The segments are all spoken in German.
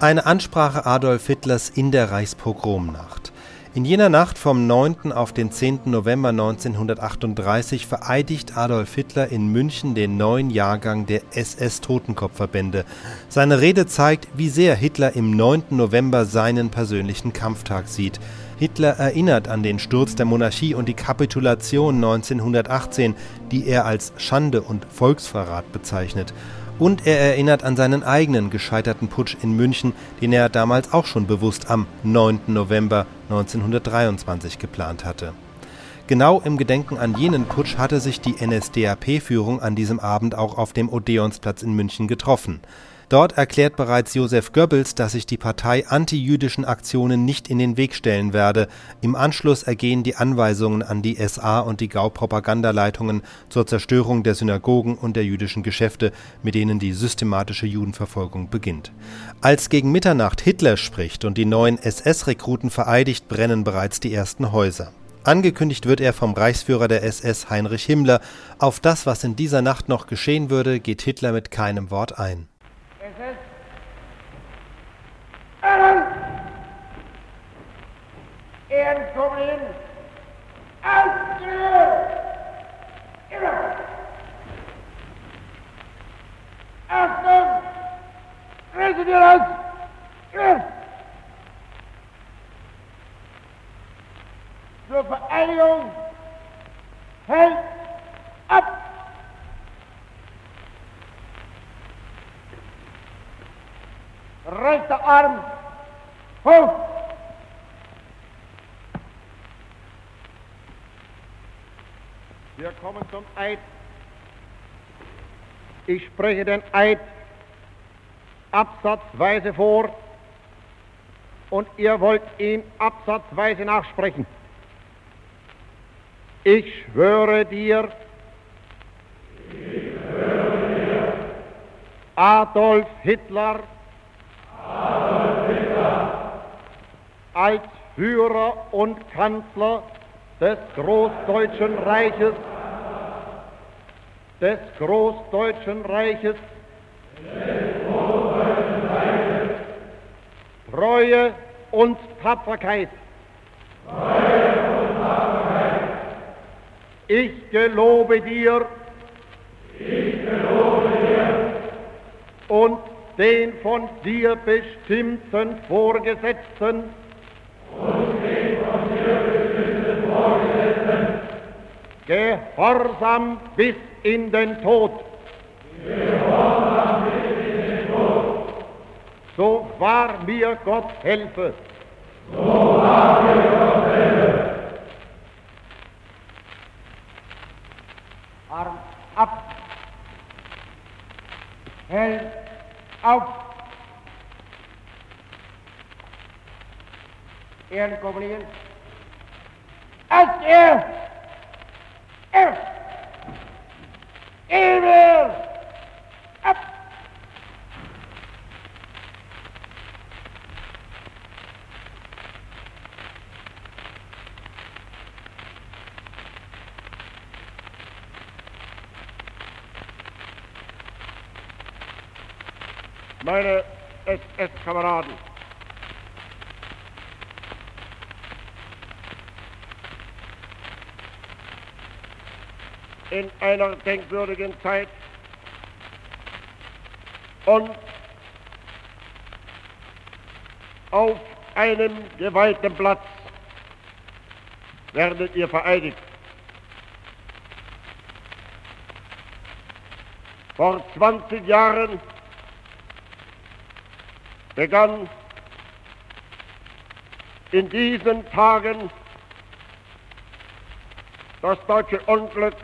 Eine Ansprache Adolf Hitlers in der Reichspogromnacht. In jener Nacht vom 9. auf den 10. November 1938 vereidigt Adolf Hitler in München den neuen Jahrgang der SS-Totenkopfverbände. Seine Rede zeigt, wie sehr Hitler im 9. November seinen persönlichen Kampftag sieht. Hitler erinnert an den Sturz der Monarchie und die Kapitulation 1918, die er als Schande und Volksverrat bezeichnet. Und er erinnert an seinen eigenen gescheiterten Putsch in München, den er damals auch schon bewusst am 9. November 1923 geplant hatte. Genau im Gedenken an jenen Putsch hatte sich die NSDAP-Führung an diesem Abend auch auf dem Odeonsplatz in München getroffen. Dort erklärt bereits Josef Goebbels, dass sich die Partei antijüdischen Aktionen nicht in den Weg stellen werde. Im Anschluss ergehen die Anweisungen an die SA und die Gau-Propagandaleitungen zur Zerstörung der Synagogen und der jüdischen Geschäfte, mit denen die systematische Judenverfolgung beginnt. Als gegen Mitternacht Hitler spricht und die neuen SS-Rekruten vereidigt, brennen bereits die ersten Häuser. Angekündigt wird er vom Reichsführer der SS Heinrich Himmler. Auf das, was in dieser Nacht noch geschehen würde, geht Hitler mit keinem Wort ein. Allen Ehrenkommen Ausdruck! Immer! Achtung! Rissen wir das! Zur Vereinigung hält ab! rechter Arm hoch. Wir kommen zum Eid. Ich spreche den Eid absatzweise vor und ihr wollt ihn absatzweise nachsprechen. Ich schwöre dir, schwöre dir Adolf Hitler, als Führer und Kanzler des Großdeutschen Reiches, des Großdeutschen Reiches, Treue und Tapferkeit. Treue und Tapferkeit. Ich gelobe dir, ich gelobe dir und den von dir bestimmten Vorgesetzten und den von dir bestimmten Vorgesetzten Gehorsam bis in den Tod. Gehorsam So wahr mir Gott helfe. So mir Gott helfe. Arm ab. Held auf. Ehrenkoppelingen. Als er, meine SS-Kameraden. In einer denkwürdigen Zeit und auf einem geweihten Platz werdet ihr vereidigt. Vor 20 Jahren begann in diesen Tagen das deutsche Unglück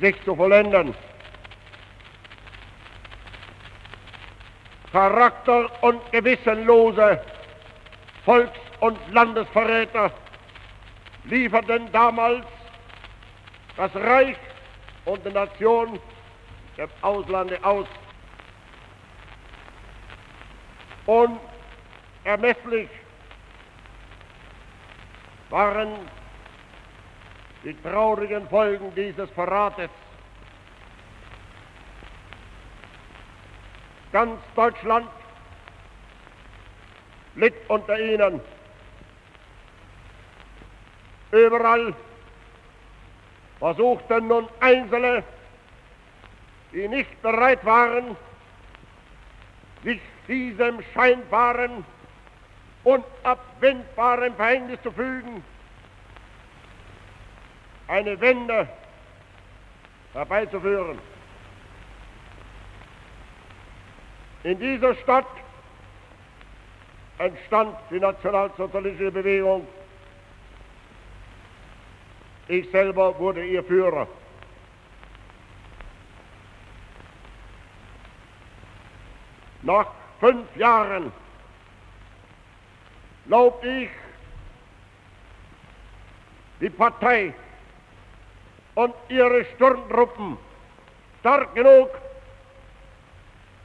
sich zu vollenden. Charakter- und gewissenlose Volks- und Landesverräter lieferten damals das Reich und die Nation dem Auslande aus. Unermesslich waren die traurigen Folgen dieses Verrates. Ganz Deutschland litt unter ihnen. Überall versuchten nun Einzelne, die nicht bereit waren, sich diesem scheinbaren, unabwendbaren Verhängnis zu fügen, eine Wende herbeizuführen. In dieser Stadt entstand die nationalsozialistische Bewegung. Ich selber wurde ihr Führer. Nach fünf Jahren glaubte ich, die Partei und ihre Sturmtruppen stark genug,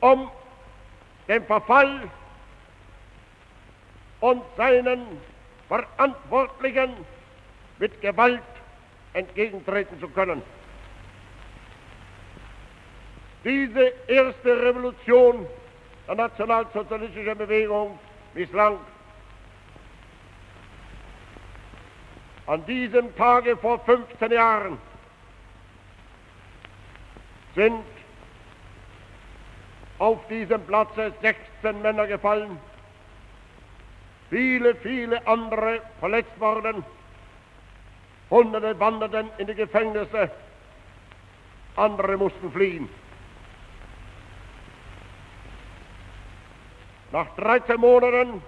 um dem Verfall und seinen Verantwortlichen mit Gewalt entgegentreten zu können. Diese erste Revolution der nationalsozialistischen Bewegung misslang. An diesem Tage vor 15 Jahren sind auf diesem Platze 16 Männer gefallen, viele, viele andere verletzt worden, Hunderte wanderten in die Gefängnisse, andere mussten fliehen. Nach 13 Monaten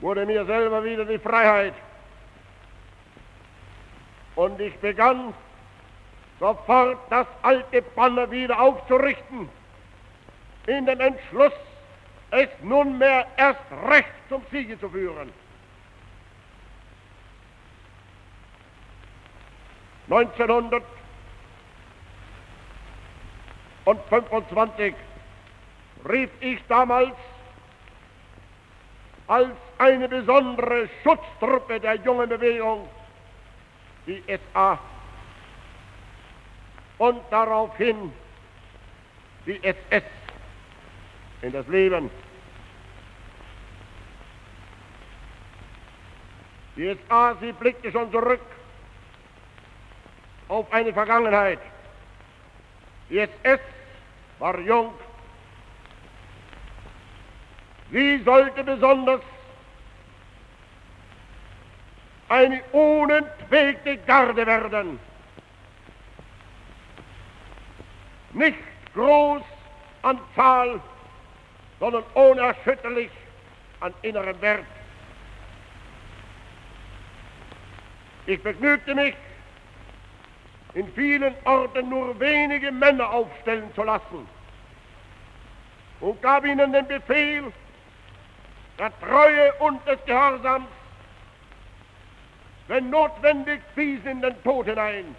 wurde mir selber wieder die Freiheit. Und ich begann sofort das alte Banner wieder aufzurichten in dem Entschluss, es nunmehr erst recht zum Siege zu führen. 1925 rief ich damals als eine besondere Schutztruppe der jungen Bewegung die SA und daraufhin die SS in das Leben. Die SA, sie blickte schon zurück auf eine Vergangenheit. Die SS war jung. Sie sollte besonders eine unentwegte Garde werden. Nicht groß an Zahl, sondern unerschütterlich an innerem Wert. Ich begnügte mich, in vielen Orten nur wenige Männer aufstellen zu lassen und gab ihnen den Befehl der Treue und des Gehorsams, wenn notwendig bis in den Tod hinein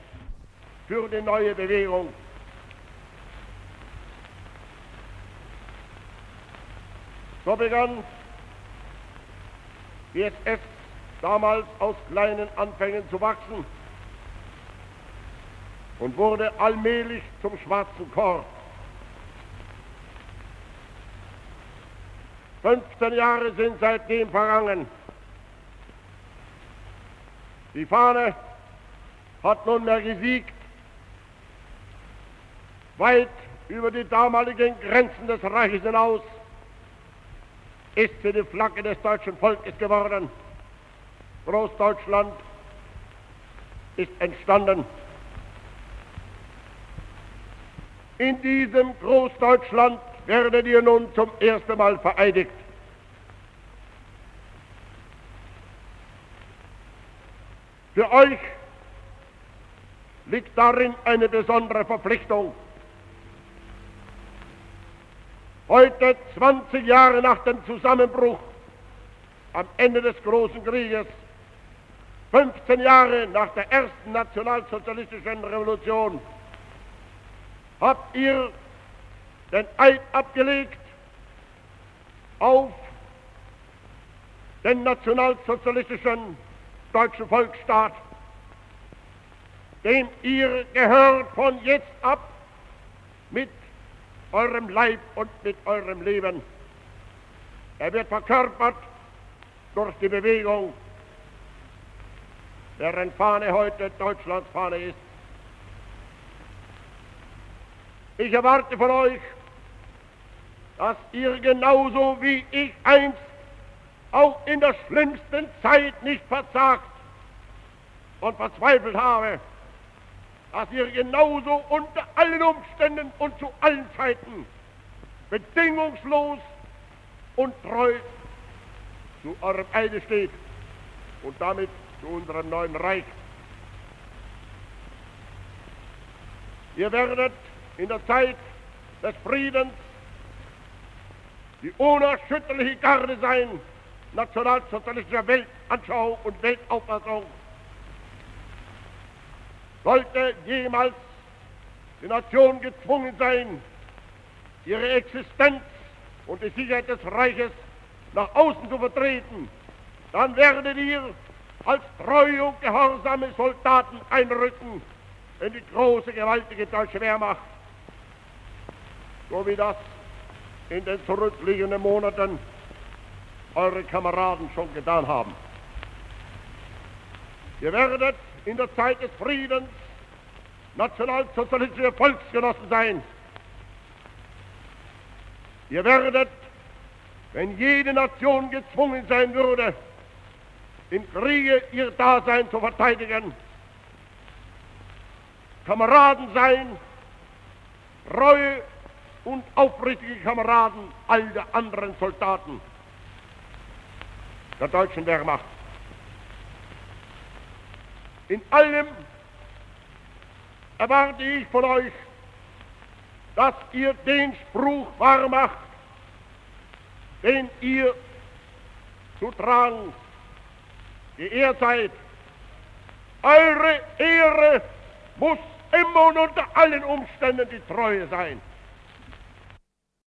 für die neue Bewegung. So begann die SS damals aus kleinen Anfängen zu wachsen und wurde allmählich zum schwarzen Korps. 15 Jahre sind seitdem vergangen. Die Fahne hat nunmehr gesiegt, weit über die damaligen Grenzen des Reiches hinaus ist sie die Flagge des deutschen Volkes geworden. Großdeutschland ist entstanden. In diesem Großdeutschland werdet ihr nun zum ersten Mal vereidigt. Für euch liegt darin eine besondere Verpflichtung. Heute, 20 Jahre nach dem Zusammenbruch am Ende des großen Krieges, 15 Jahre nach der ersten nationalsozialistischen Revolution, habt ihr den Eid abgelegt auf den nationalsozialistischen deutschen Volksstaat, dem ihr gehört von jetzt ab mit eurem Leib und mit eurem Leben. Er wird verkörpert durch die Bewegung, deren Fahne heute Deutschlands Fahne ist. Ich erwarte von euch, dass ihr genauso wie ich einst auch in der schlimmsten Zeit nicht verzagt und verzweifelt habe, dass ihr genauso unter allen Umständen und zu allen Zeiten bedingungslos und treu zu eurem Eide steht und damit zu unserem neuen Reich. Ihr werdet in der Zeit des Friedens die unerschütterliche Garde sein nationalsozialistischer Weltanschauung und Weltauffassung. Sollte jemals die Nation gezwungen sein, ihre Existenz und die Sicherheit des Reiches nach außen zu vertreten, dann werdet ihr als treue und gehorsame Soldaten einrücken in die große, gewaltige deutsche Wehrmacht. So wie das in den zurückliegenden Monaten eure Kameraden schon getan haben. Ihr werdet in der Zeit des Friedens nationalsozialistische Volksgenossen sein. Ihr werdet, wenn jede Nation gezwungen sein würde, im Kriege ihr Dasein zu verteidigen, Kameraden sein, treue und aufrichtige Kameraden all der anderen Soldaten der deutschen Wehrmacht. In allem erwarte ich von euch, dass ihr den Spruch wahr macht, den ihr zu tragen geehrt seid. Eure Ehre muss immer und unter allen Umständen die Treue sein.